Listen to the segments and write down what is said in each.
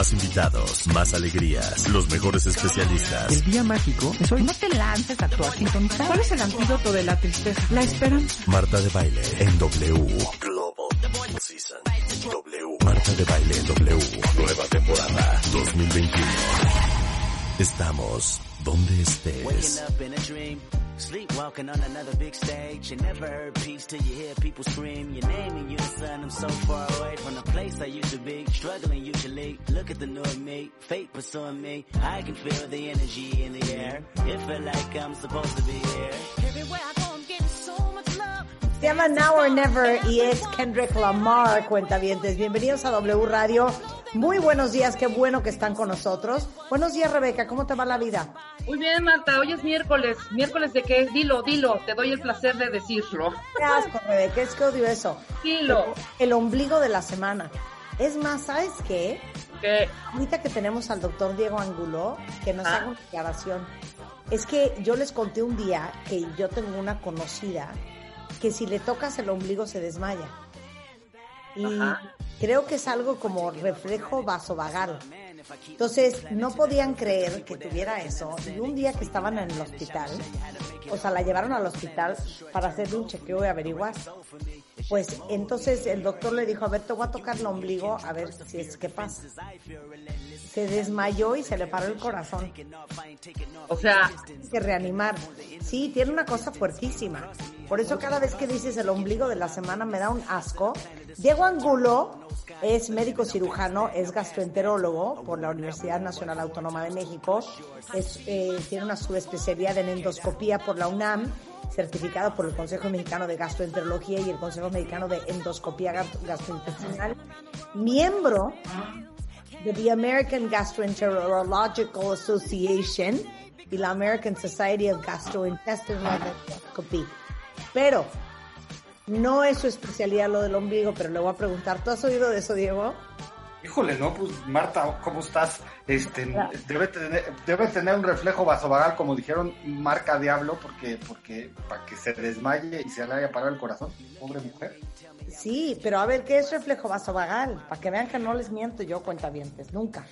Más invitados, más alegrías, los mejores especialistas. El día mágico es hoy. No te lances a tu sintonizar. ¿Cuál es el antídoto de la tristeza? La esperanza. Marta de baile en W. Global Season. W. Marta de baile en W. Nueva temporada 2021. Estamos donde estés. Sleepwalking on another big stage. You never heard peace till you hear people scream your name and you son. I'm so far away from the place I used to be. Struggling usually. Look at the new me. Fate pursuing me. I can feel the energy in the air. It feel like I'm supposed to be here. Everywhere I Se llama Now or Never y es Kendrick Lamar, cuentavientes. Bienvenidos a W Radio. Muy buenos días, qué bueno que están con nosotros. Buenos días, Rebeca, ¿cómo te va la vida? Muy bien, Marta, hoy es miércoles. ¿Miércoles de qué? Dilo, dilo, te doy el placer de decirlo. Qué asco, Rebeca, es que odio eso. Dilo. El, el ombligo de la semana. Es más, ¿sabes qué? ¿Qué? Ahorita que tenemos al doctor Diego Angulo, que nos Ah. haga una declaración. Es que yo les conté un día que yo tengo una conocida que si le tocas el ombligo se desmaya. Y Ajá. creo que es algo como reflejo vasovagal. Entonces, no podían creer que tuviera eso. Y un día que estaban en el hospital, o sea, la llevaron al hospital para hacerle un chequeo y averiguar. Pues entonces el doctor le dijo, a ver, te voy a tocar el ombligo, a ver si es que pasa. Se desmayó y se le paró el corazón. O sea, que reanimar. Sí, tiene una cosa fuertísima. Por eso cada vez que dices el ombligo de la semana me da un asco. Diego Angulo es médico cirujano, es gastroenterólogo por la Universidad Nacional Autónoma de México. Es, eh, tiene una subespecialidad en endoscopía por la UNAM, certificado por el Consejo Mexicano de Gastroenterología y el Consejo Mexicano de Endoscopía Gastro- Gastrointestinal. Miembro de the American Gastroenterological Association y la American Society of Gastrointestinal Endoscopy. Pero no es su especialidad lo del ombligo, pero le voy a preguntar, ¿tú has oído de eso, Diego? Híjole, no, pues Marta, ¿cómo estás? Este, debe tener, debe tener un reflejo vasovagal, como dijeron, marca diablo, porque, porque, para que se desmaye y se le haya parado el corazón, pobre mujer. Sí, pero a ver, ¿qué es reflejo vasovagal? Para que vean que no les miento yo, cuentavientes, nunca.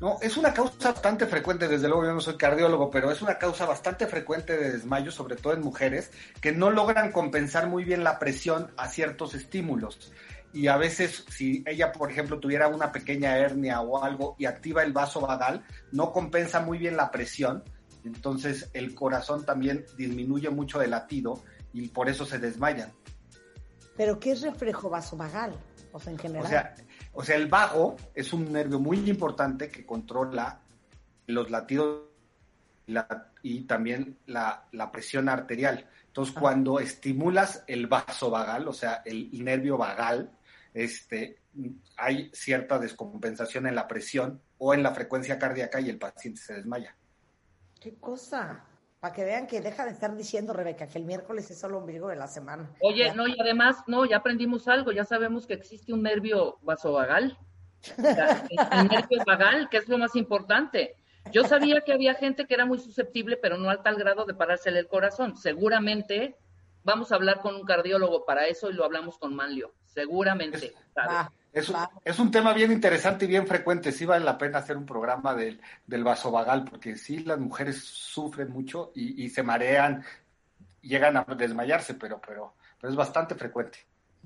No, es una causa bastante frecuente, desde luego yo no soy cardiólogo, pero es una causa bastante frecuente de desmayo, sobre todo en mujeres, que no logran compensar muy bien la presión a ciertos estímulos. Y a veces, si ella, por ejemplo, tuviera una pequeña hernia o algo y activa el vaso vagal, no compensa muy bien la presión, entonces el corazón también disminuye mucho de latido y por eso se desmayan. Pero ¿qué es reflejo vasovagal? O sea, en general. O sea, o sea, el vago es un nervio muy importante que controla los latidos y, la- y también la, la presión arterial. Entonces, cuando estimulas el vaso vagal, o sea, el nervio vagal, este, hay cierta descompensación en la presión o en la frecuencia cardíaca y el paciente se desmaya. ¿Qué cosa? Para que vean que deja de estar diciendo, Rebeca, que el miércoles es solo ombligo de la semana. oye, Ya. no, y además, no, ya aprendimos algo, ya sabemos que existe un nervio vasovagal. O sea, el nervio vagal, que es lo más importante. Yo sabía que había gente que era muy susceptible, pero no al tal grado de parársele el corazón. Seguramente vamos a hablar con un cardiólogo para eso y lo hablamos con Manlio. Seguramente. Es es un tema bien interesante y bien frecuente. Sí vale la pena hacer un programa del, del vasovagal, porque sí las mujeres sufren mucho y, y se marean, llegan a desmayarse, pero, pero, pero es bastante frecuente.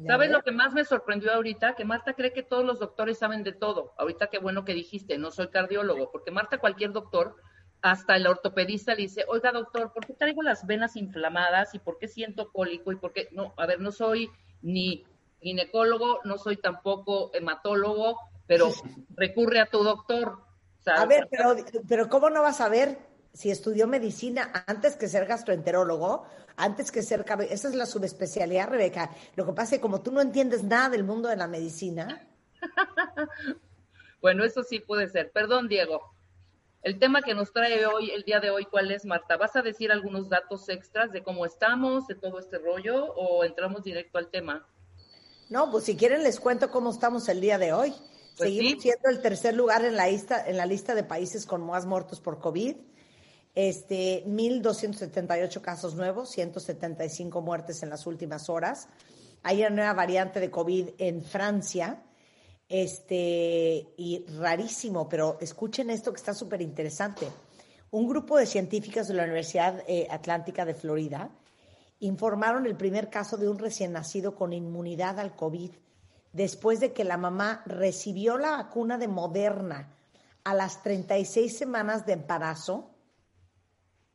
¿Sabes lo que más me sorprendió ahorita? Que Marta cree que todos los doctores saben de todo. Ahorita qué bueno que dijiste, no soy cardiólogo, porque Marta cualquier doctor, hasta el ortopedista le dice, oiga doctor, ¿por qué traigo las venas inflamadas y por qué siento cólico y por qué? No, a ver, no soy ni ginecólogo, no soy tampoco hematólogo, pero recurre a tu doctor. A ver, pero, pero ¿cómo no vas a ver si estudió medicina antes que ser gastroenterólogo? Antes que ser... Esa es la subespecialidad, Rebeca. Lo que pasa es que como tú no entiendes nada del mundo de la medicina, Bueno, eso sí puede ser. Perdón, Diego. El tema que nos trae hoy, el día de hoy, ¿cuál es, Marta? ¿Vas a decir algunos datos extras de cómo estamos, de todo este rollo, o entramos directo al tema? No, pues si quieren les cuento cómo estamos el día de hoy. Pues Seguimos sí. siendo el tercer lugar en la lista, en la lista de países con más muertos por COVID. Este, 1.278 casos nuevos, 175 muertes en las últimas horas. Hay una nueva variante de COVID en Francia. Este, y rarísimo, pero escuchen esto que está súper interesante. Un grupo de científicos de la Universidad eh, Atlántica de Florida informaron el primer caso de un recién nacido con inmunidad al COVID después de que la mamá recibió la vacuna de Moderna a las 36 semanas de embarazo.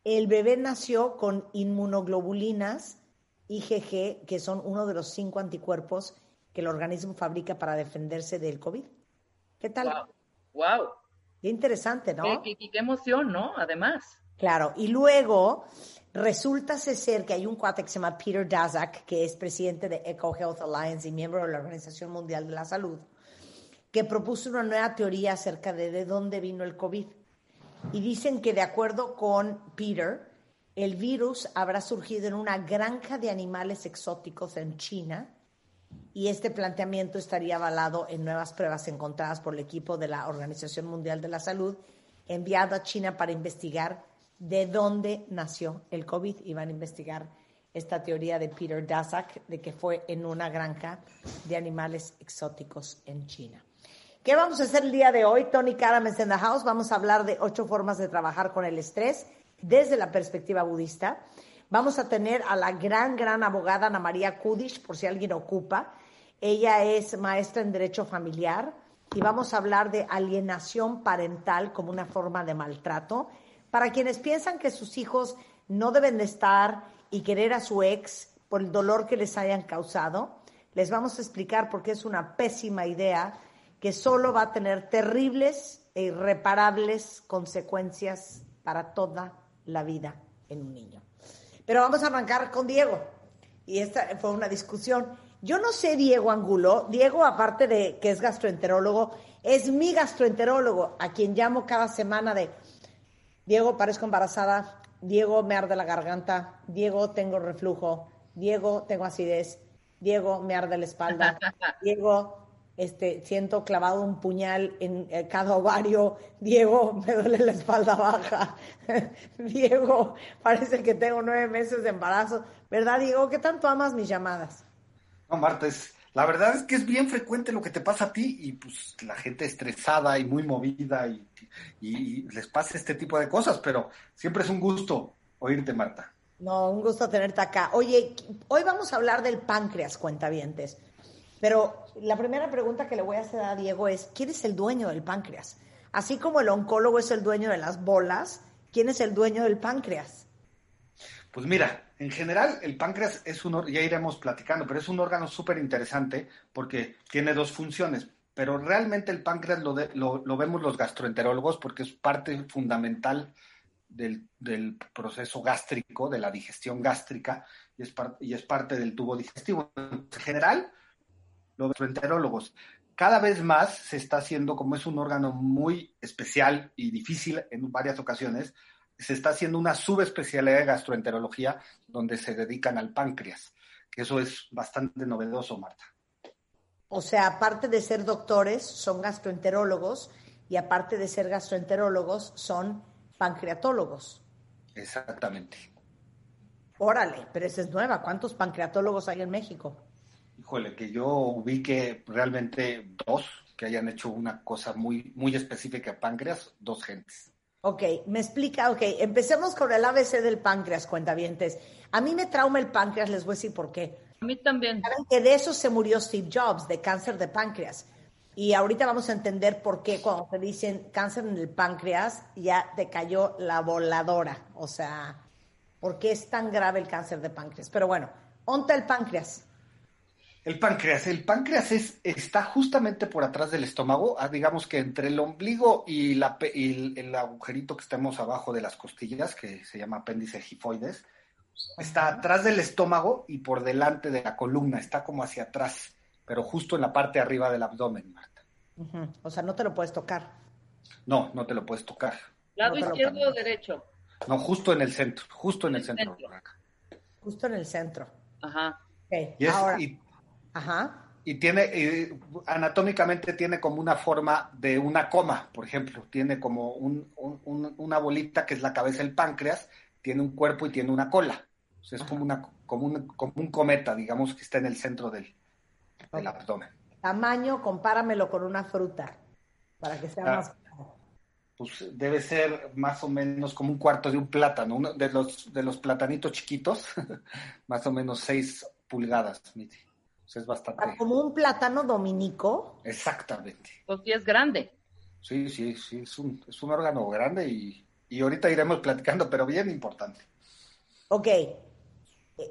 El bebé nació con inmunoglobulinas IgG, que son uno de los cinco anticuerpos que el organismo fabrica para defenderse del COVID. ¿Qué tal? Wow. Wow. Qué interesante, ¿no? Qué, qué- qué emoción, ¿no? Además. Claro, y luego resulta ser que hay un cuate que se llama Peter Daszak, que es presidente de Eco Health Alliance y miembro de la Organización Mundial de la Salud, que propuso una nueva teoría acerca de de dónde vino el COVID. Y dicen que de acuerdo con Peter, el virus habrá surgido en una granja de animales exóticos en China y este planteamiento estaría avalado en nuevas pruebas encontradas por el equipo de la Organización Mundial de la Salud enviado a China para investigar de dónde nació el COVID y van a investigar esta teoría de Peter Daszak de que fue en una granja de animales exóticos en China. ¿Qué vamos a hacer el día de hoy? Tony Karames in the house. Vamos a hablar de ocho formas de trabajar con el estrés desde la perspectiva budista. Vamos a tener a la gran, gran abogada Ana María Kudish, por si alguien ocupa. Ella es maestra en Derecho Familiar y vamos a hablar de alienación parental como una forma de maltrato. Para quienes piensan que sus hijos no deben de estar y querer a su ex por el dolor que les hayan causado, les vamos a explicar por qué es una pésima idea que solo va a tener terribles e irreparables consecuencias para toda la vida en un niño. Pero vamos a arrancar con Diego. Y esta fue una discusión. Yo no sé Diego Angulo. Diego, aparte de que es gastroenterólogo, es mi gastroenterólogo, a quien llamo cada semana de Diego, parezco embarazada. Diego, me arde la garganta. Diego, tengo reflujo. Diego, tengo acidez. Diego, me arde la espalda. Diego, este, siento clavado un puñal en eh, cada ovario. Diego, me duele la espalda baja. Diego, parece que tengo nueve meses de embarazo. ¿Verdad, Diego? ¿Qué tanto amas mis llamadas? No, Marta, es, la verdad es que es bien frecuente lo que te pasa a ti y pues la gente estresada y muy movida y, y- y les pasa este tipo de cosas, pero siempre es un gusto oírte, Marta. No, un gusto tenerte acá. Oye, hoy vamos a hablar del páncreas, cuentavientes. Pero la primera pregunta que le voy a hacer a Diego es, ¿quién es el dueño del páncreas? Así como el oncólogo es el dueño de las bolas, ¿quién es el dueño del páncreas? Pues mira, en general el páncreas es un, ya iremos platicando, pero es un órgano súper interesante porque tiene dos funciones. Pero realmente el páncreas lo, de- lo, vemos los gastroenterólogos porque es parte fundamental del, del proceso gástrico, de la digestión gástrica, y es, y es parte del tubo digestivo. En general, los gastroenterólogos, cada vez más se está haciendo, como es un órgano muy especial y difícil en varias ocasiones, se está haciendo una subespecialidad de gastroenterología donde se dedican al páncreas, que eso es bastante novedoso, Marta. O sea, aparte de ser doctores, son gastroenterólogos y aparte de ser gastroenterólogos, son pancreatólogos. Exactamente. Órale, pero esa es nueva. ¿Cuántos pancreatólogos hay en México? Híjole, que yo ubique realmente dos que hayan hecho una cosa muy, muy específica a páncreas, dos gentes. Ok, me explica, ok, empecemos con el ABC del páncreas, cuentavientes. A mí me trauma el páncreas, les voy a decir por qué. A mí también. Saben que de eso se murió Steve Jobs, de cáncer de páncreas. Y ahorita vamos a entender por qué cuando te dicen cáncer en el páncreas ya te cayó la voladora. O sea, ¿por qué es tan grave el cáncer de páncreas? Pero bueno, onta el páncreas. El páncreas, el páncreas es, está justamente por atrás del estómago, ah, digamos que entre el ombligo y, la, pe- y el, el agujerito que estamos abajo de las costillas, que se llama apéndice gifoides, está atrás del estómago y por delante de la columna, está como hacia atrás, pero justo en la parte de arriba del abdomen, Marta. O sea, no te lo puedes tocar. No, no te lo puedes tocar. ¿Lado No izquierdo o derecho? No, justo en el centro, justo en el El centro. Justo en el centro. Ajá. Ok, Y es- ahora. y Ajá. Y tiene, y anatómicamente tiene como una forma de una coma, por ejemplo. Tiene como un, un- una bolita que es la cabeza del páncreas, tiene un cuerpo y tiene una cola. O sea, es como, una, como, un, como un cometa, digamos, que está en el centro del, del abdomen. Tamaño, compáramelo con una fruta, para que sea Ah. más... Pues debe ser más o menos como un cuarto de un plátano, uno de los, de los platanitos chiquitos, más o menos seis pulgadas, Miti. O sea, es bastante. Como un plátano dominico. Exactamente. Pues sí es grande. Sí, sí, sí, es un, es un órgano grande y, y ahorita iremos platicando, pero bien importante. Ok. Eh,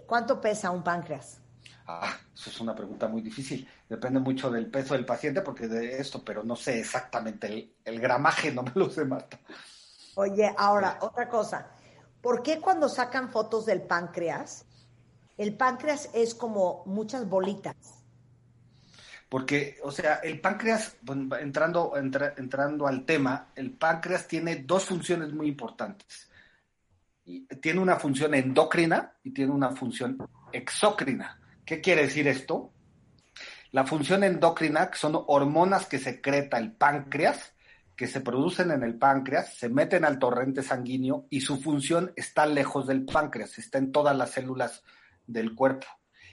¿Cuánto pesa un páncreas? Ah, eso es una pregunta muy difícil. Depende mucho del peso del paciente, porque de esto, pero no sé exactamente el, el gramaje, no me lo sé, Marta. Oye, ahora, otra cosa. ¿Por qué cuando sacan fotos del páncreas, el páncreas es como muchas bolitas? Porque, o sea, el páncreas, entrando, entra- entrando al tema, el páncreas tiene dos funciones muy importantes. Tiene una función endocrina y tiene una función exócrina. ¿Qué quiere decir esto? La función endocrina, que son hormonas que secreta el páncreas, que se producen en el páncreas, se meten al torrente sanguíneo y su función está lejos del páncreas, está en todas las células del cuerpo.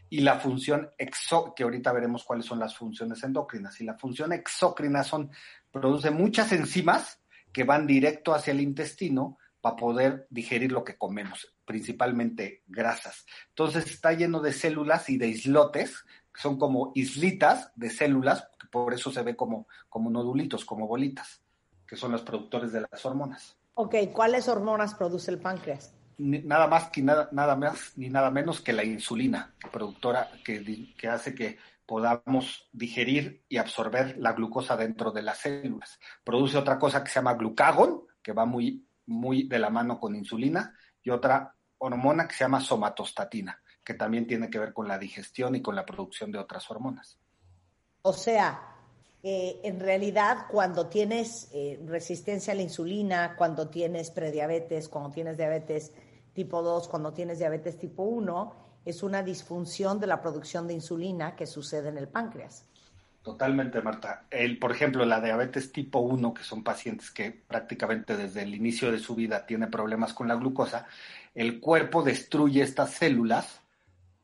Y la función exo, que ahorita veremos cuáles son las funciones endocrinas. Y la función exócrina son, produce muchas enzimas que van directo hacia el intestino para poder digerir lo que comemos, principalmente grasas. Entonces está lleno de células y de islotes, que son como islitas de células, que por eso se ve como, como nodulitos, como bolitas, que son los productores de las hormonas. Ok, ¿cuáles hormonas produce el páncreas? Nada más que nada, nada más ni nada menos que la insulina, productora que, que hace que podamos digerir y absorber la glucosa dentro de las células. Produce otra cosa que se llama glucagón, que va muy, muy de la mano con insulina, y otra hormona que se llama somatostatina, que también tiene que ver con la digestión y con la producción de otras hormonas. O sea, en realidad cuando tienes eh, resistencia a la insulina, cuando tienes prediabetes, cuando tienes diabetes tipo 2, cuando tienes diabetes tipo 1, es una disfunción de la producción de insulina que sucede en el páncreas. Totalmente, Marta. El, por ejemplo, la diabetes tipo 1, que son pacientes que prácticamente desde el inicio de su vida tienen problemas con la glucosa, el cuerpo destruye estas células,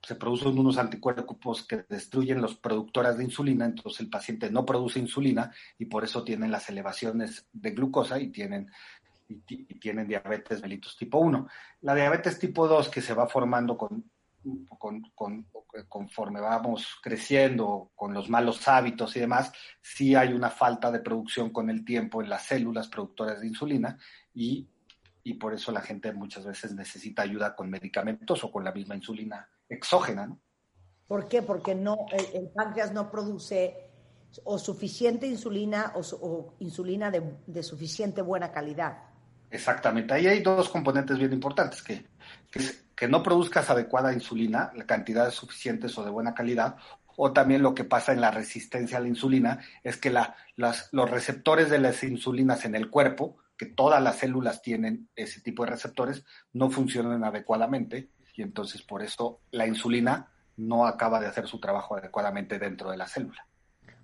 se producen unos anticuerpos que destruyen los productoras de insulina, entonces el paciente no produce insulina y por eso tienen las elevaciones de glucosa y tienen, y, ti- y tienen diabetes mellitus tipo 1. La diabetes tipo 2 que se va formando con con, con- conforme vamos creciendo con los malos hábitos y demás, sí hay una falta de producción con el tiempo en las células productoras de insulina y, y por eso la gente muchas veces necesita ayuda con medicamentos o con la misma insulina exógena. ¿no? ¿Por qué? Porque no, el, el páncreas no produce o suficiente insulina o, o insulina de, de suficiente buena calidad. Exactamente. Ahí hay dos componentes bien importantes, que, que, no produzcas adecuada insulina, la cantidad es suficientes o de buena calidad, o también lo que pasa en la resistencia a la insulina es que la, las, los receptores de las insulinas en el cuerpo, que todas las células tienen ese tipo de receptores, no funcionan adecuadamente y entonces por eso la insulina no acaba de hacer su trabajo adecuadamente dentro de la célula.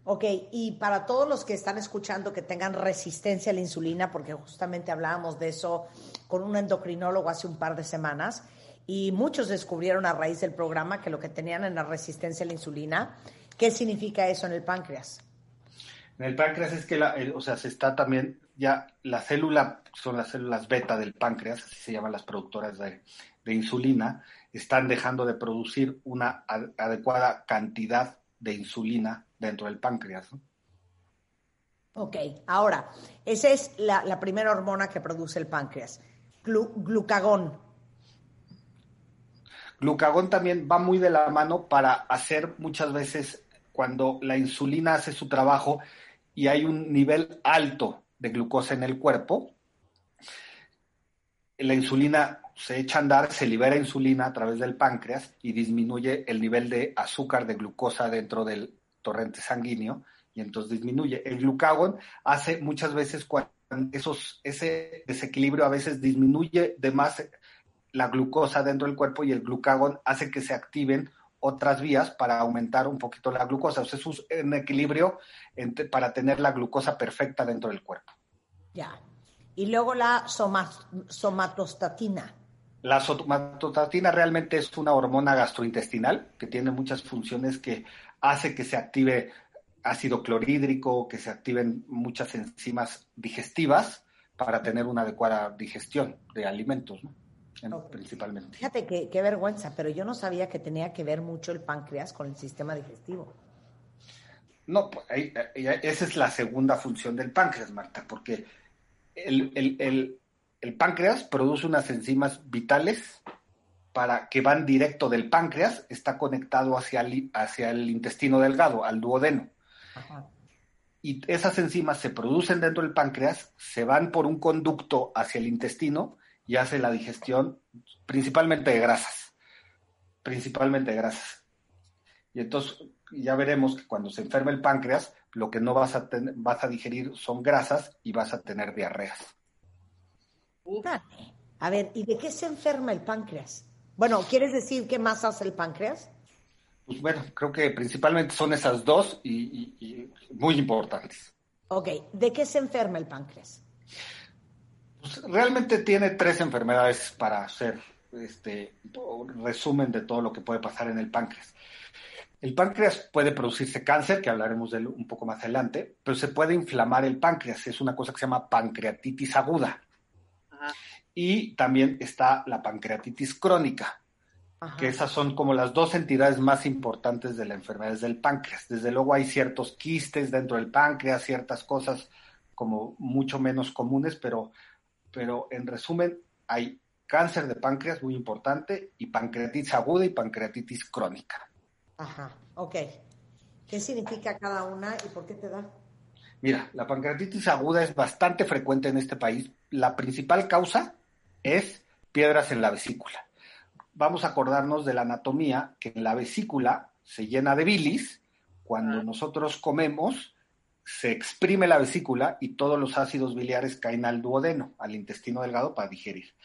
Ok, y para todos los que están escuchando que tengan resistencia a la insulina, porque justamente hablábamos de eso con un endocrinólogo hace un par de semanas, y muchos descubrieron a raíz del programa que lo que tenían en la resistencia a la insulina, ¿qué significa eso en el páncreas? En el páncreas es que, la, o sea, se está también, ya la célula, son las células beta del páncreas, así se llaman las productoras de, insulina, están dejando de producir una adecuada cantidad de insulina dentro del páncreas. ¿no? Ok, ahora, esa es la, la primera hormona que produce el páncreas, Glu- glucagón. Glucagón también va muy de la mano para hacer muchas veces cuando la insulina hace su trabajo y hay un nivel alto de glucosa en el cuerpo, la insulina se echa a andar, se libera insulina a través del páncreas y disminuye el nivel de azúcar de glucosa dentro del torrente sanguíneo y entonces disminuye. El glucagón hace muchas veces cuando esos, ese desequilibrio a veces disminuye de más la glucosa dentro del cuerpo y el glucagón hace que se activen otras vías para aumentar un poquito la glucosa. O sea, es un equilibrio para tener la glucosa perfecta dentro del cuerpo. Ya. Y luego la somatostatina. La somatostatina realmente es una hormona gastrointestinal que tiene muchas funciones que hace que se active ácido clorhídrico, que se activen muchas enzimas digestivas para tener una adecuada digestión de alimentos, principalmente. Fíjate qué, qué vergüenza, pero yo no sabía que tenía que ver mucho el páncreas con el sistema digestivo. No, pues, esa es la segunda función del páncreas, Marta, porque el, páncreas produce unas enzimas vitales para que van directo del páncreas, está conectado hacia el, hacia el intestino delgado, al duodeno. Y esas enzimas se producen dentro del páncreas, se van por un conducto hacia el intestino y hace la digestión principalmente de grasas. Principalmente de grasas. Y entonces ya veremos que cuando se enferma el páncreas, lo que no vas a, vas a digerir son grasas y vas a tener diarreas. A ver, ¿y de qué se enferma el páncreas? Bueno, ¿quieres decir qué más hace el páncreas? Pues bueno, creo que principalmente son esas dos y, muy importantes. Ok, ¿de qué se enferma el páncreas? Pues realmente tiene tres enfermedades para hacer este resumen de todo lo que puede pasar en el páncreas. El páncreas puede producirse cáncer, que hablaremos de él un poco más adelante, pero se puede inflamar el páncreas, es una cosa que se llama pancreatitis aguda. Y también está la pancreatitis crónica, que esas son como las dos entidades más importantes de la enfermedad del páncreas. Desde luego hay ciertos quistes dentro del páncreas, ciertas cosas como mucho menos comunes, pero, pero en resumen hay cáncer de páncreas muy importante y pancreatitis aguda y pancreatitis crónica. Ajá, ok. ¿Qué significa cada una y por qué te da? Mira, la pancreatitis aguda es bastante frecuente en este país. La principal causa es piedras en la vesícula. Vamos a acordarnos de la anatomía, que en la vesícula se llena de bilis. Cuando nosotros comemos, se exprime la vesícula y todos los ácidos biliares caen al duodeno, al intestino delgado, para digerir.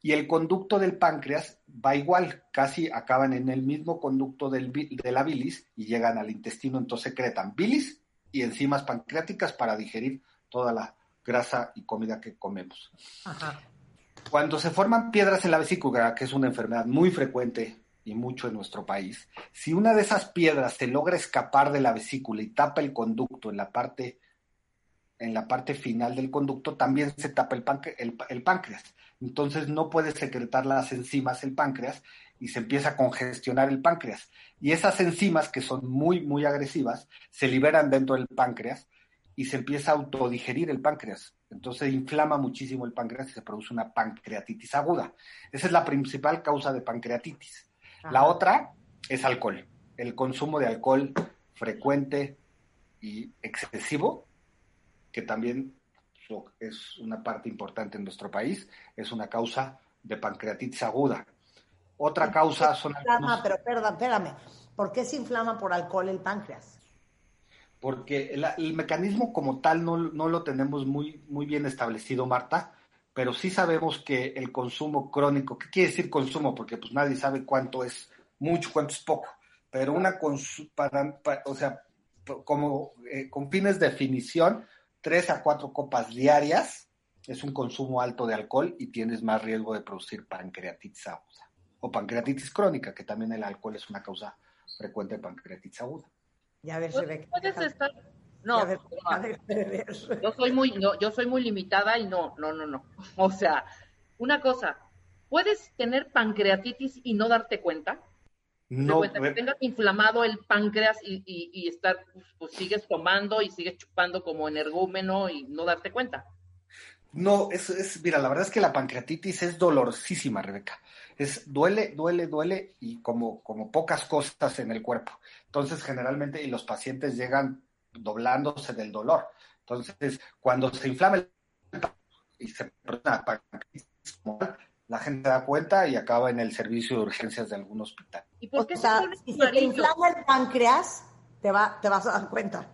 Y el conducto del páncreas va igual, casi acaban en el mismo conducto del, de la bilis y llegan al intestino, entonces secretan bilis y enzimas pancreáticas para digerir toda la grasa y comida que comemos. Cuando se forman piedras en la vesícula, que es una enfermedad muy frecuente y mucho en nuestro país, si una de esas piedras se logra escapar de la vesícula y tapa el conducto en la parte en la parte final del conducto también se tapa el, el, páncreas. Entonces no puede secretar las enzimas el páncreas y se empieza a congestionar el páncreas. Y esas enzimas, que son muy, muy agresivas, se liberan dentro del páncreas y se empieza a autodigerir el páncreas. Entonces inflama muchísimo el páncreas y se produce una pancreatitis aguda. Esa es la principal causa de pancreatitis. La otra es alcohol. El consumo de alcohol frecuente y excesivo que también es una parte importante en nuestro país, es una causa de pancreatitis aguda. Otra causa son... Inflama, pero perdón, espérame, ¿por qué se inflama por alcohol el páncreas? Porque el, mecanismo como tal no, lo tenemos muy, muy bien establecido, Marta, pero sí sabemos que el consumo crónico, ¿qué quiere decir consumo? Porque pues nadie sabe cuánto es mucho, cuánto es poco, pero una, para, o sea, como eh, con fines de definición, tres a cuatro copas diarias es un consumo alto de alcohol y tienes más riesgo de producir pancreatitis aguda o pancreatitis crónica, que también el alcohol es una causa frecuente de pancreatitis aguda. Ya ves, Puedes estar... No, yo soy muy, no, yo soy muy limitada y no, no, no, no. O sea, una cosa, ¿puedes tener pancreatitis y no darte cuenta? No, que tengas inflamado el páncreas y, y, estar, pues, pues, sigues tomando y sigues chupando como energúmeno y no darte cuenta. No, es, es, mira, la verdad es que la pancreatitis es dolorosísima, Rebeca. Es, duele, duele, duele y como, como pocas cosas en el cuerpo. Entonces, generalmente, y los pacientes llegan doblándose del dolor. Entonces, cuando se inflama el y se la gente da cuenta y acaba en el servicio de urgencias de algún hospital. ¿Y por qué o sea, si te inflama el páncreas, te, va, te vas a dar cuenta.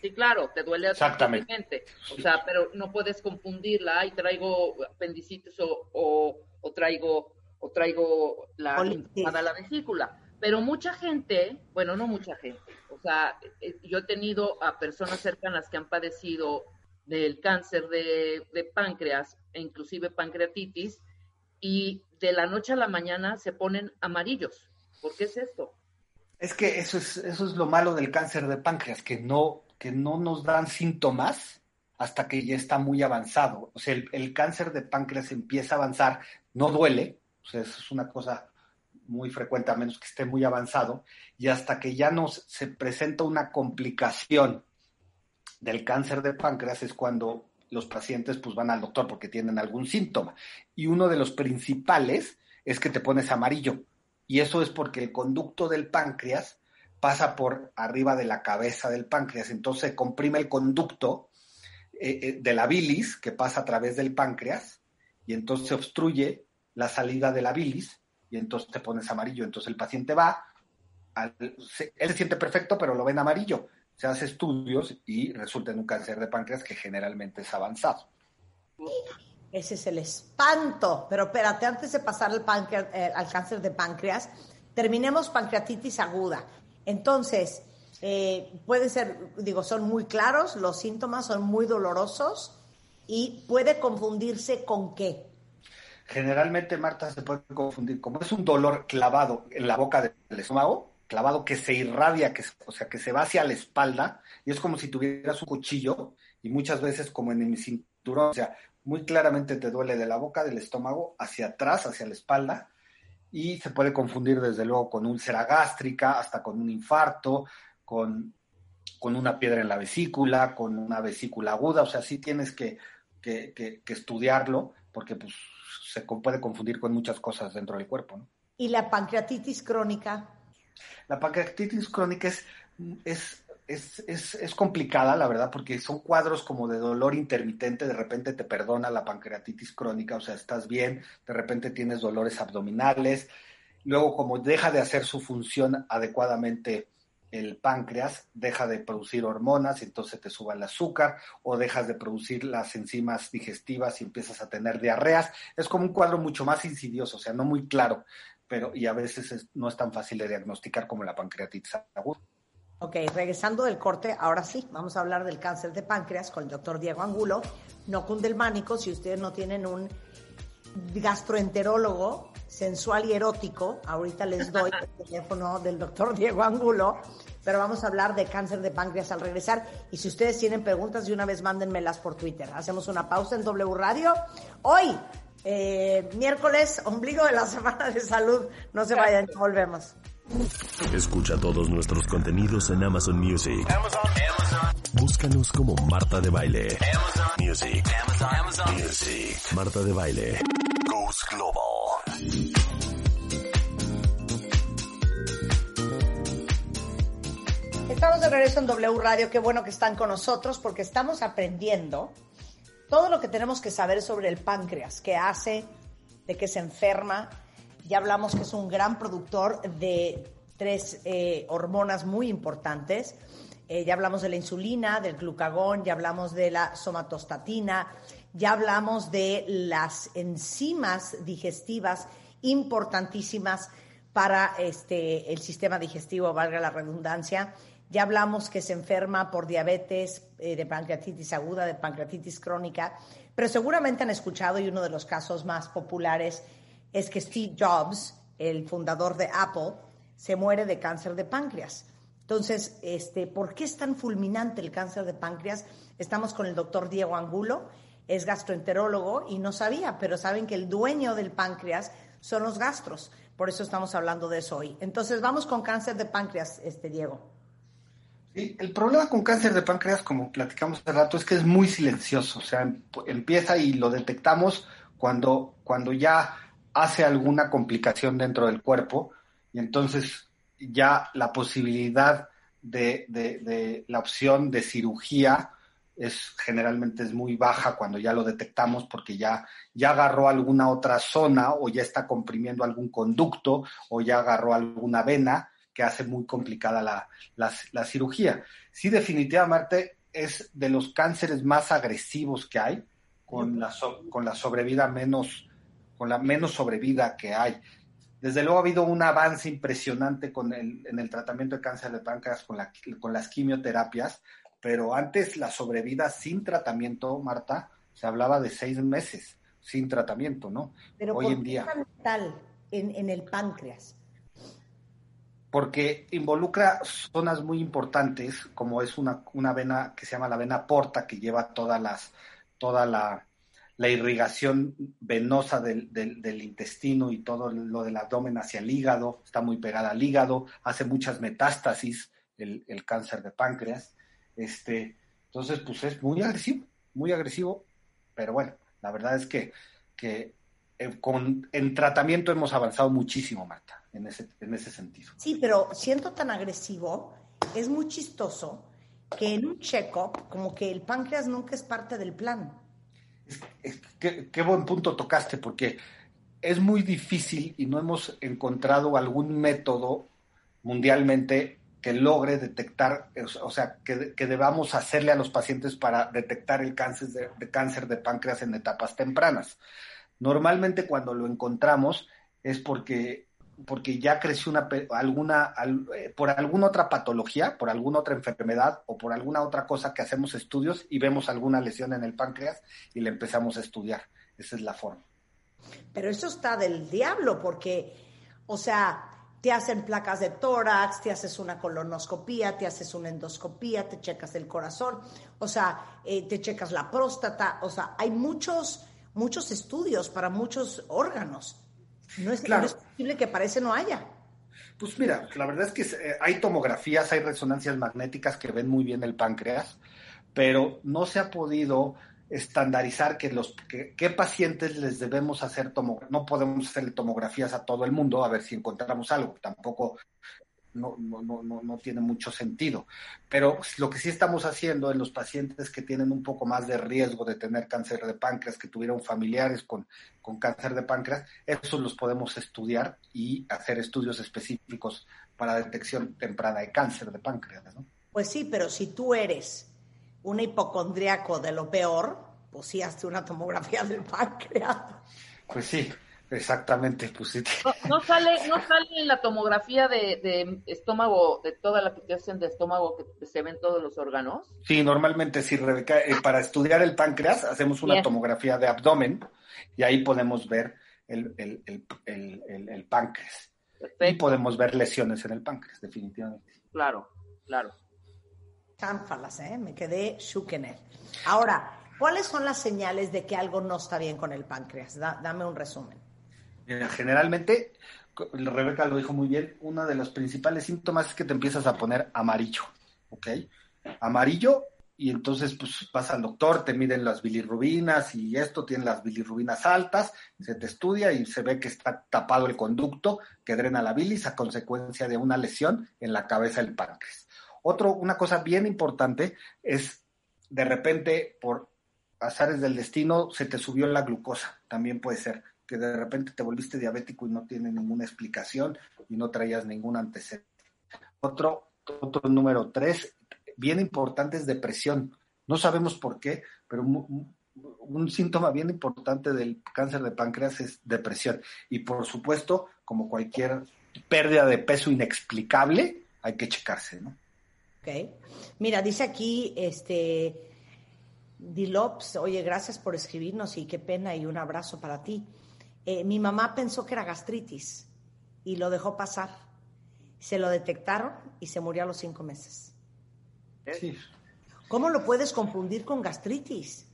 Sí, claro, te duele Exactamente. O sea, pero no puedes confundirla y traigo apendicitis o, o, traigo o traigo la, la vesícula. Pero mucha gente, bueno, no mucha gente, o sea, eh, yo he tenido a personas cercanas que han padecido del cáncer de, de páncreas, e inclusive pancreatitis, y de la noche a la mañana se ponen amarillos. ¿Por qué es esto? Es que eso es, eso es lo malo del cáncer de páncreas, que no, que no nos dan síntomas hasta que ya está muy avanzado. O sea, el, cáncer de páncreas empieza a avanzar, no duele, eso es una cosa muy frecuente, a menos que esté muy avanzado, y hasta que ya nos se presenta una complicación del cáncer de páncreas es cuando los pacientes pues van al doctor porque tienen algún síntoma. Y uno de los principales es que te pones amarillo. Y eso es porque el conducto del páncreas pasa por arriba de la cabeza del páncreas. Entonces se comprime el conducto eh, eh, de la bilis que pasa a través del páncreas y entonces se obstruye la salida de la bilis y entonces te pones amarillo. Entonces el paciente va, él se siente perfecto, pero lo ven amarillo. Se hace estudios y resulta en un cáncer de páncreas que generalmente es avanzado. Ese es el espanto. Pero espérate, antes de pasar al, eh, al cáncer de páncreas, terminemos pancreatitis aguda. Entonces, eh, puede ser, digo, son muy claros, los síntomas son muy dolorosos y puede confundirse con qué. Generalmente, Marta, se puede confundir, como es un dolor clavado en la boca del estómago, clavado que se irradia, que, o sea, que se va hacia la espalda, y es como si tuvieras un cuchillo, y muchas veces como en mi cinturón, o sea, muy claramente te duele de la boca del estómago hacia atrás, hacia la espalda, y se puede confundir desde luego con úlcera gástrica, hasta con un infarto, con, con una piedra en la vesícula, con una vesícula aguda, o sea, sí tienes que, que, que, estudiarlo, porque pues, se puede confundir con muchas cosas dentro del cuerpo. ¿no? ¿Y la pancreatitis crónica? La pancreatitis crónica es, es es, es, es, complicada, la verdad, porque son cuadros como de dolor intermitente, de repente te perdona la pancreatitis crónica, o sea, estás bien, de repente tienes dolores abdominales, luego como deja de hacer su función adecuadamente el páncreas, deja de producir hormonas y entonces te suba el azúcar, o dejas de producir las enzimas digestivas y empiezas a tener diarreas, es como un cuadro mucho más insidioso, o sea, no muy claro, pero y a veces no es tan fácil de diagnosticar como la pancreatitis aguda. Ok, regresando del corte, ahora sí, vamos a hablar del cáncer de páncreas con el doctor Diego Angulo, no cundelmánico, si ustedes no tienen un gastroenterólogo sensual y erótico, ahorita les doy el teléfono del doctor Diego Angulo, pero vamos a hablar de cáncer de páncreas al regresar. Y si ustedes tienen preguntas, de una vez mándenmelas por Twitter. Hacemos una pausa en W Radio. Hoy, eh, miércoles, ombligo de la semana de salud. No se vayan, volvemos. Escucha todos nuestros contenidos en Amazon Music. Búscanos como Marta de Baile. Music. Music. Marta de Baile. Goes Global. Estamos de regreso en W Radio. Qué bueno que están con nosotros porque estamos aprendiendo todo lo que tenemos que saber sobre el páncreas, qué hace, de qué se enferma ya hablamos que es un gran productor de tres eh, hormonas muy importantes. Eh, ya hablamos de la insulina, del glucagón, ya hablamos de la somatostatina, ya hablamos de las enzimas digestivas importantísimas para este, el sistema digestivo, valga la redundancia. Ya hablamos que se enferma por diabetes, eh, de pancreatitis aguda, de pancreatitis crónica, pero seguramente han escuchado y uno de los casos más populares es que Steve Jobs, el fundador de Apple, se muere de cáncer de páncreas. Entonces, este, ¿por qué es tan fulminante el cáncer de páncreas? Estamos con el doctor Diego Angulo, es gastroenterólogo y no sabía, pero saben que el dueño del páncreas son los gastros. Por eso estamos hablando de eso hoy. Entonces, vamos con cáncer de páncreas, este Diego. Sí, el problema con cáncer de páncreas, como platicamos hace rato, es que es muy silencioso. O sea, empieza y lo detectamos cuando, cuando ya hace alguna complicación dentro del cuerpo y entonces ya la posibilidad de, la opción de cirugía es generalmente es muy baja cuando ya lo detectamos porque ya, ya agarró alguna otra zona o ya está comprimiendo algún conducto o ya agarró alguna vena que hace muy complicada la, la cirugía. Sí, definitivamente es de los cánceres más agresivos que hay, con la, con la sobrevida menos con la menos sobrevida que hay. desde luego ha habido un avance impresionante con el, en el tratamiento de cáncer de páncreas con, la, con las quimioterapias, pero antes la sobrevida sin tratamiento, Marta, se hablaba de seis meses sin tratamiento, ¿no? Pero Hoy ¿por en qué día. tal en, en el páncreas? Porque involucra zonas muy importantes, como es una, una vena que se llama la vena porta, que lleva todas las, toda la, la irrigación venosa del, del, intestino y todo lo del abdomen hacia el hígado, está muy pegada al hígado, hace muchas metástasis el, el cáncer de páncreas. Este, entonces, pues es muy agresivo, muy agresivo, pero bueno, la verdad es que, que eh, con, en tratamiento hemos avanzado muchísimo, Marta, en ese, en ese sentido. Sí, pero siendo tan agresivo, es muy chistoso que en un check-up, como que el páncreas nunca es parte del plan. Qué, buen punto tocaste, porque es muy difícil y no hemos encontrado algún método mundialmente que logre detectar, o sea, que, debamos hacerle a los pacientes para detectar el cáncer de, cáncer de páncreas en etapas tempranas. Normalmente cuando lo encontramos es porque, porque ya creció una, alguna, al, por alguna otra patología, por alguna otra enfermedad o por alguna otra cosa que hacemos estudios y vemos alguna lesión en el páncreas y le empezamos a estudiar. Esa es la forma. Pero eso está del diablo porque, o sea, te hacen placas de tórax, te haces una colonoscopía, te haces una endoscopía, te checas el corazón, o sea, eh, te checas la próstata, o sea, hay muchos, muchos estudios para muchos órganos. No es, claro. no es posible que para ese no haya. Pues mira, la verdad es que eh, hay tomografías, hay resonancias magnéticas que ven muy bien el páncreas, pero no se ha podido estandarizar que los que, qué pacientes les debemos hacer tomografías. No podemos hacerle tomografías a todo el mundo a ver si encontramos algo. Tampoco no, no, no, no, tiene mucho sentido. Pero lo que sí estamos haciendo en los pacientes que tienen un poco más de riesgo de tener cáncer de páncreas, que tuvieron familiares con, con cáncer de páncreas, esos los podemos estudiar y hacer estudios específicos para detección temprana de cáncer de páncreas. ¿no? Pues sí, pero si tú eres un hipocondriaco de lo peor, pues sí, hazte una tomografía del páncreas. Pues sí, exactamente. Pues sí. no, no, sale, no sale en la tomografía de, de, estómago, de toda la que te hacen de estómago, que se ven todos los órganos. Sí, normalmente sí, Rebeca, eh, para estudiar el páncreas hacemos una Bien. tomografía de abdomen y ahí podemos ver el, el, el, el páncreas. Perfecto. Y podemos ver lesiones en el páncreas, definitivamente. Claro, claro chánfalas, ¿eh? me quedé shook en él. Ahora, ¿cuáles son las señales de que algo no está bien con el páncreas? Da, dame un resumen. Generalmente, Rebeca lo dijo muy bien, uno de los principales síntomas es que te empiezas a poner amarillo, ¿ok? Amarillo y entonces pues vas al doctor, te miden las bilirrubinas y esto tiene las bilirrubinas altas, se te estudia y se ve que está tapado el conducto que drena la bilis a consecuencia de una lesión en la cabeza del páncreas. Otro, una cosa bien importante es de repente por azares del destino se te subió la glucosa, también puede ser que de repente te volviste diabético y no tiene ninguna explicación y no traías ningún antecedente. Otro, otro número tres, bien importante es depresión. No sabemos por qué, pero un, un síntoma bien importante del cáncer de páncreas es depresión. Y por supuesto, como cualquier pérdida de peso inexplicable, hay que checarse, ¿no? Okay. Mira, dice aquí, este, Dilops, oye, gracias por escribirnos y qué pena y un abrazo para ti. Eh, mi mamá pensó que era gastritis y lo dejó pasar. Se lo detectaron y se murió a los cinco meses. Sí. ¿Cómo lo puedes confundir con gastritis?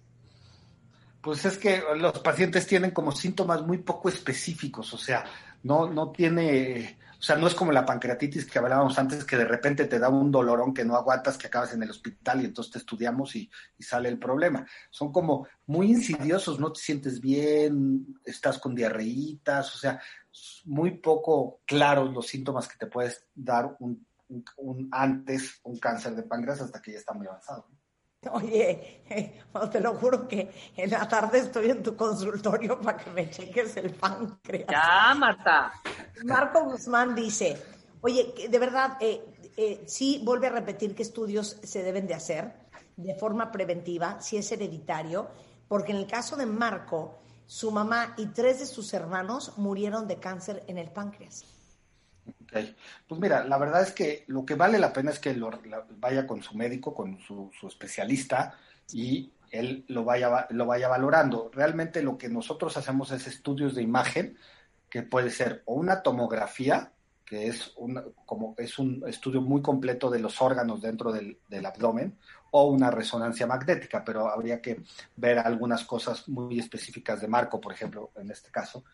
Pues es que los pacientes tienen como síntomas muy poco específicos, o sea, no, no tiene, o sea, no es como la pancreatitis que hablábamos antes, que de repente te da un dolorón que no aguantas, que acabas en el hospital y entonces te estudiamos y, sale el problema. Son como muy insidiosos, no te sientes bien, estás con diarreitas, o sea, muy poco claros los síntomas que te puedes dar un antes un cáncer de páncreas hasta que ya está muy avanzado. Oye, eh, te lo juro que en la tarde estoy en tu consultorio para que me cheques el páncreas. Ya, Marta. Marco Guzmán dice, oye, de verdad, eh, eh, sí vuelve a repetir qué estudios se deben de hacer de forma preventiva, si es hereditario, porque en el caso de Marco, su mamá y tres de sus hermanos murieron de cáncer en el páncreas. Okay. Pues mira, la verdad es que lo que vale la pena es que lo, vaya con su médico, con su, especialista y él lo vaya, lo vaya valorando. Realmente lo que nosotros hacemos es estudios de imagen, que puede ser o una tomografía, que es, una, como, es un estudio muy completo de los órganos dentro del, del abdomen, o una resonancia magnética, pero habría que ver algunas cosas muy específicas de Marco, por ejemplo, en este caso,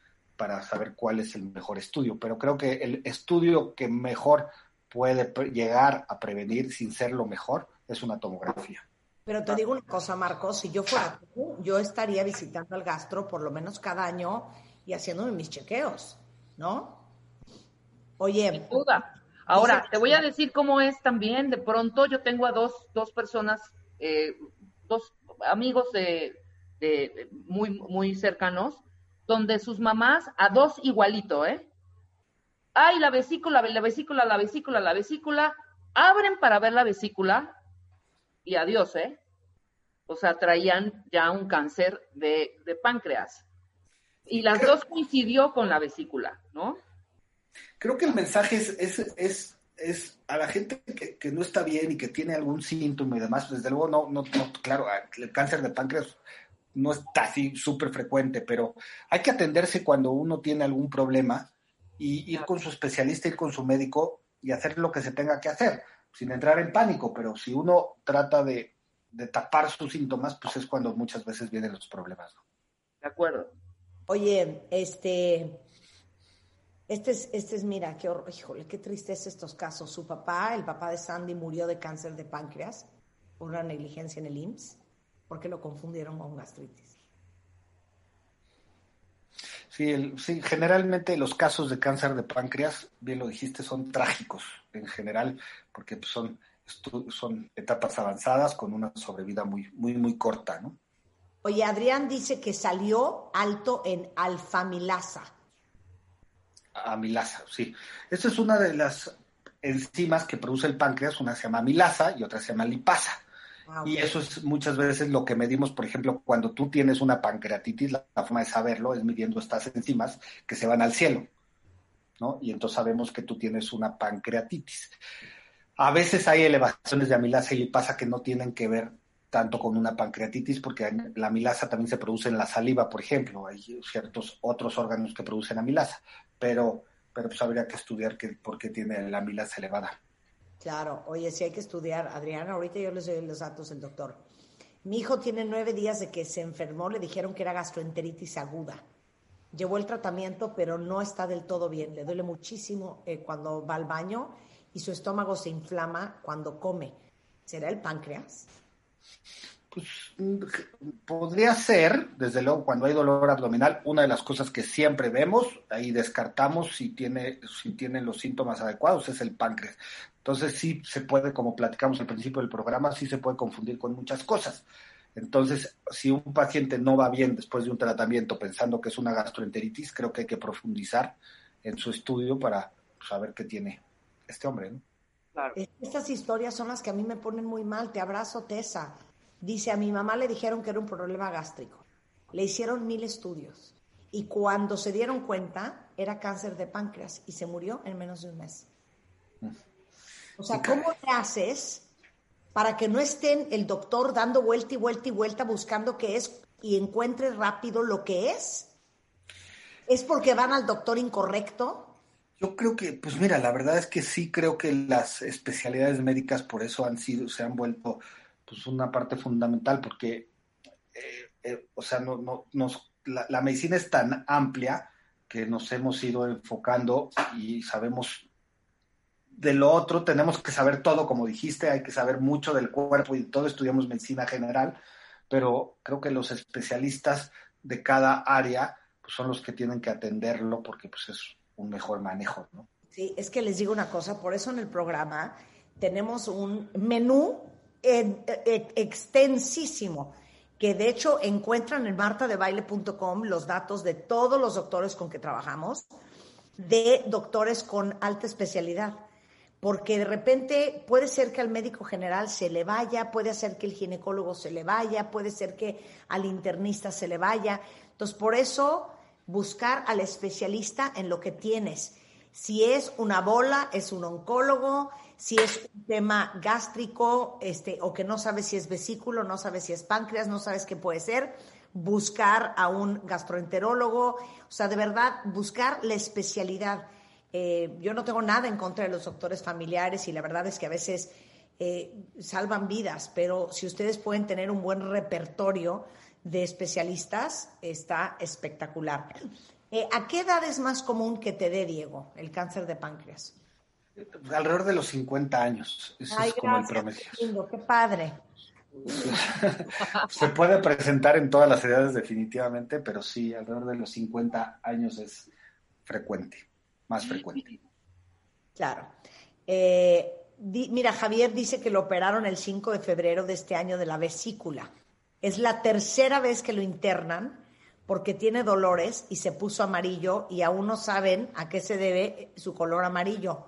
para saber cuál es el mejor estudio. Pero creo que el estudio que mejor puede llegar a prevenir sin ser lo mejor es una tomografía. Pero te digo una cosa, Marcos, si yo fuera tú, yo estaría visitando al gastro por lo menos cada año y haciéndome mis chequeos, ¿no? Oye. Sin duda. Ahora, te voy a decir cómo es también. De pronto yo tengo a dos, dos personas, eh, dos amigos de, de, muy, muy cercanos, donde sus mamás, a dos igualito, ¿eh? Ay, la vesícula, la vesícula, la vesícula, la vesícula. Abren para ver la vesícula y adiós, ¿eh? O sea, traían ya un cáncer de, de páncreas. Y las dos coincidió con la vesícula, ¿no? Creo que el mensaje es, es, es, es a la gente que, no está bien y que tiene algún síntoma y demás, desde luego no, no, claro, el cáncer de páncreas no está así súper frecuente, pero hay que atenderse cuando uno tiene algún problema y ir con su especialista, ir con su médico y hacer lo que se tenga que hacer, sin entrar en pánico, pero si uno trata de, de tapar sus síntomas, pues es cuando muchas veces vienen los problemas. ¿no? De acuerdo. Oye, este, este es, este es, mira, qué horror, híjole, qué tristeza estos casos. Su papá, el papá de Sandy, murió de cáncer de páncreas por una negligencia en el IMSS, porque lo confundieron con gastritis. Sí, sí, generalmente los casos de cáncer de páncreas, bien lo dijiste, son trágicos en general, porque pues, son, son etapas avanzadas con una sobrevida muy, muy, muy corta, ¿no? Oye, Adrián dice que salió alto en alfamilasa amilasa, sí. Esta es una de las enzimas que produce el páncreas, una se llama amilasa y otra se llama lipasa. Ah, y eso es muchas veces lo que medimos, por ejemplo, cuando tú tienes una pancreatitis, la, forma de saberlo es midiendo estas enzimas que se van al cielo, ¿no? Y entonces sabemos que tú tienes una pancreatitis. A veces hay elevaciones de amilasa y lipasa que no tienen que ver tanto con una pancreatitis, porque la amilasa también se produce en la saliva, por ejemplo. Hay ciertos otros órganos que producen amilasa, pero, pero pues habría que estudiar que, por qué tiene la amilasa elevada. Claro, oye, sí hay que estudiar. Adriana, ahorita yo les doy los datos del doctor. Mi hijo tiene nueve días de que se enfermó, le dijeron que era gastroenteritis aguda. Llevó el tratamiento, pero no está del todo bien. Le duele muchísimo eh, cuando va al baño y su estómago se inflama cuando come. ¿Será el páncreas? Pues podría ser, desde luego, cuando hay dolor abdominal, una de las cosas que siempre vemos, ahí descartamos si tiene, si tienen los síntomas adecuados, es el páncreas. Entonces sí se puede, como platicamos al principio del programa, sí se puede confundir con muchas cosas. Entonces, si un paciente no va bien después de un tratamiento pensando que es una gastroenteritis, creo que hay que profundizar en su estudio para saber qué tiene este hombre. ¿no? Estas historias son las que a mí me ponen muy mal. Te abrazo, Tessa. Dice, a mi mamá le dijeron que era un problema gástrico. Le hicieron mil estudios. Y cuando se dieron cuenta, era cáncer de páncreas y se murió en menos de un mes. O sea, ¿cómo te haces para que no estén el doctor dando vuelta y vuelta y vuelta buscando qué es y encuentre rápido lo que es? ¿Es porque van al doctor incorrecto? Yo creo que, pues mira, la verdad es que sí creo que las especialidades médicas por eso han sido, se han vuelto pues una parte fundamental, porque, eh, eh, o sea, no, no, nos, la, medicina es tan amplia que nos hemos ido enfocando y sabemos de lo otro, tenemos que saber todo, como dijiste, hay que saber mucho del cuerpo y todo, estudiamos medicina general, pero creo que los especialistas de cada área pues son los que tienen que atenderlo porque pues es un mejor manejo, ¿no? Sí, es que les digo una cosa, por eso en el programa tenemos un menú extensísimo, que de hecho encuentran en martadebaile.com los datos de todos los doctores con que trabajamos, de doctores con alta especialidad. Porque de repente puede ser que al médico general se le vaya, puede ser que el ginecólogo se le vaya, puede ser que al internista se le vaya. Entonces, por eso buscar al especialista en lo que tienes. Si es una bola, es un oncólogo, si es un tema gástrico, este, o que no sabes si es vesículo, no sabes si es páncreas, no sabes qué puede ser, buscar a un gastroenterólogo, o sea, de verdad, buscar la especialidad. Eh, yo no tengo nada en contra de los doctores familiares y la verdad es que a veces eh, salvan vidas, pero si ustedes pueden tener un buen repertorio de especialistas, está espectacular. Eh, ¿A qué edad es más común que te dé, Diego, el cáncer de páncreas? Alrededor de los 50 años. Eso es como el promedio. qué padre. Se puede presentar en todas las edades definitivamente, pero sí, alrededor de los 50 años es frecuente, más frecuente. Claro. Eh, mira, Javier dice que lo operaron el 5 de febrero de este año de la vesícula. Es la tercera vez que lo internan porque tiene dolores y se puso amarillo y aún no saben a qué se debe su color amarillo.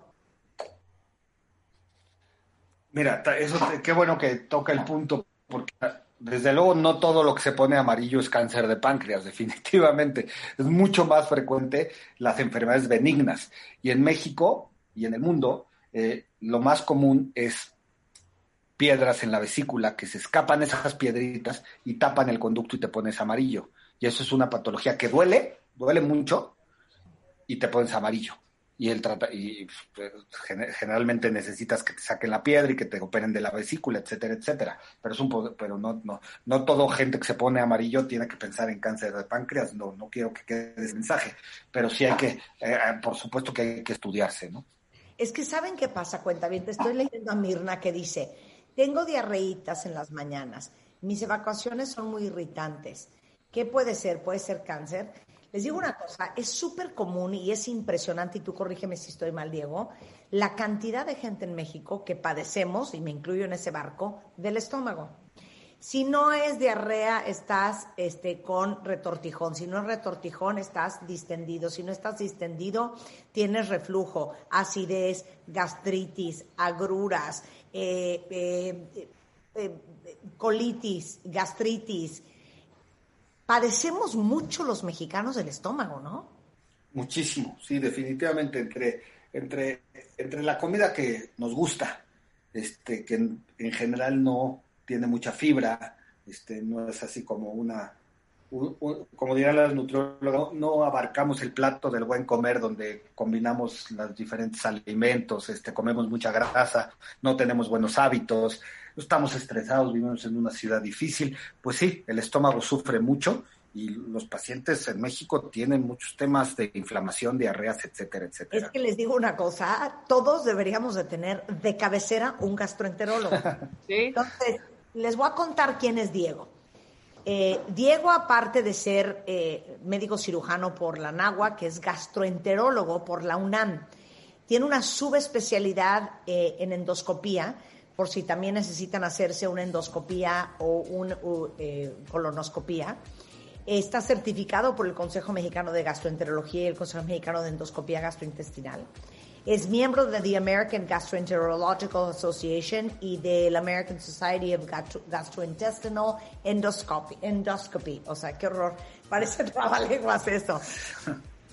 Mira, eso qué bueno que toca el punto, porque desde luego no todo lo que se pone amarillo es cáncer de páncreas, definitivamente. Es mucho más frecuente las enfermedades benignas. Y en México y en el mundo, eh, lo más común es piedras en la vesícula, que se escapan esas piedritas y tapan el conducto y te pones amarillo. Y eso es una patología que duele, duele mucho, y te pones amarillo y el trata y generalmente necesitas que te saquen la piedra y que te operen de la vesícula, etcétera, etcétera. Pero es un pero no no no todo gente que se pone amarillo tiene que pensar en cáncer de páncreas, no no quiero que quede ese mensaje, pero sí hay que eh, eh, por supuesto que hay que estudiarse, ¿no? Es que saben qué pasa, cuenta bien, te estoy leyendo a Mirna que dice, "Tengo diarreitas en las mañanas. Mis evacuaciones son muy irritantes. ¿Qué puede ser? ¿Puede ser cáncer?" Les digo una cosa, es súper común y es impresionante, y tú corrígeme si estoy mal, Diego, la cantidad de gente en México que padecemos, y me incluyo en ese barco, del estómago. Si no es diarrea, estás este, con retortijón. Si no es retortijón, estás distendido. Si no estás distendido, tienes reflujo, acidez, gastritis, agruras, eh, eh, eh, colitis, gastritis, padecemos mucho los mexicanos del estómago, ¿no? Muchísimo, sí, definitivamente entre, entre, entre la comida que nos gusta, este, que en, general no tiene mucha fibra, este, no es así como una, como dirán las nutriólogas, no abarcamos el plato del buen comer donde combinamos los diferentes alimentos, este, comemos mucha grasa, no tenemos buenos hábitos, estamos estresados, vivimos en una ciudad difícil, pues sí, el estómago sufre mucho y los pacientes en México tienen muchos temas de inflamación, diarreas, etcétera, etcétera. Es que les digo una cosa, todos deberíamos de tener de cabecera un gastroenterólogo. Entonces, les voy a contar quién es Diego. Eh, Diego, aparte de ser eh, médico cirujano por la NAGUA, que es gastroenterólogo por la UNAM, tiene una subespecialidad eh, en endoscopía por si también necesitan hacerse una endoscopía o una eh, colonoscopía. Está certificado por el Consejo Mexicano de Gastroenterología y el Consejo Mexicano de Endoscopía Gastrointestinal. Es miembro de the American Gastroenterological Association y de la American Society of Gastrointestinal Endoscopy. Endoscopy. O sea, qué horror. Parece trabalenguas eso.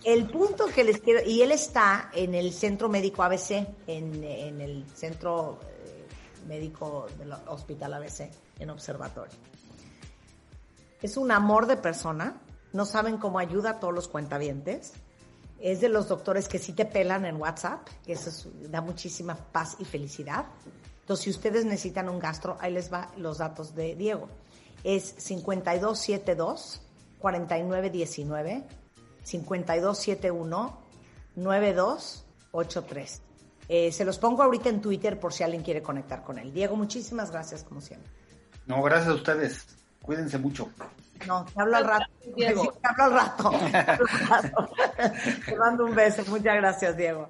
El punto que les quiero... Y él está en el Centro Médico ABC, en, en el Centro médico del Hospital ABC en observatorio. Es un amor de persona, no saben cómo ayuda a todos los cuentavientes. Es de los doctores que sí te pelan en WhatsApp, que eso da muchísima paz y felicidad. Entonces, si ustedes necesitan un gastro, ahí les va los datos de Diego. Es 5272 4919 5271 9283. Eh, se los pongo ahorita en Twitter por si alguien quiere conectar con él. Diego, muchísimas gracias como siempre. No, gracias a ustedes. Cuídense mucho. No, te hablo al rato. Diego. te hablo al rato. te mando un beso. Muchas gracias, Diego.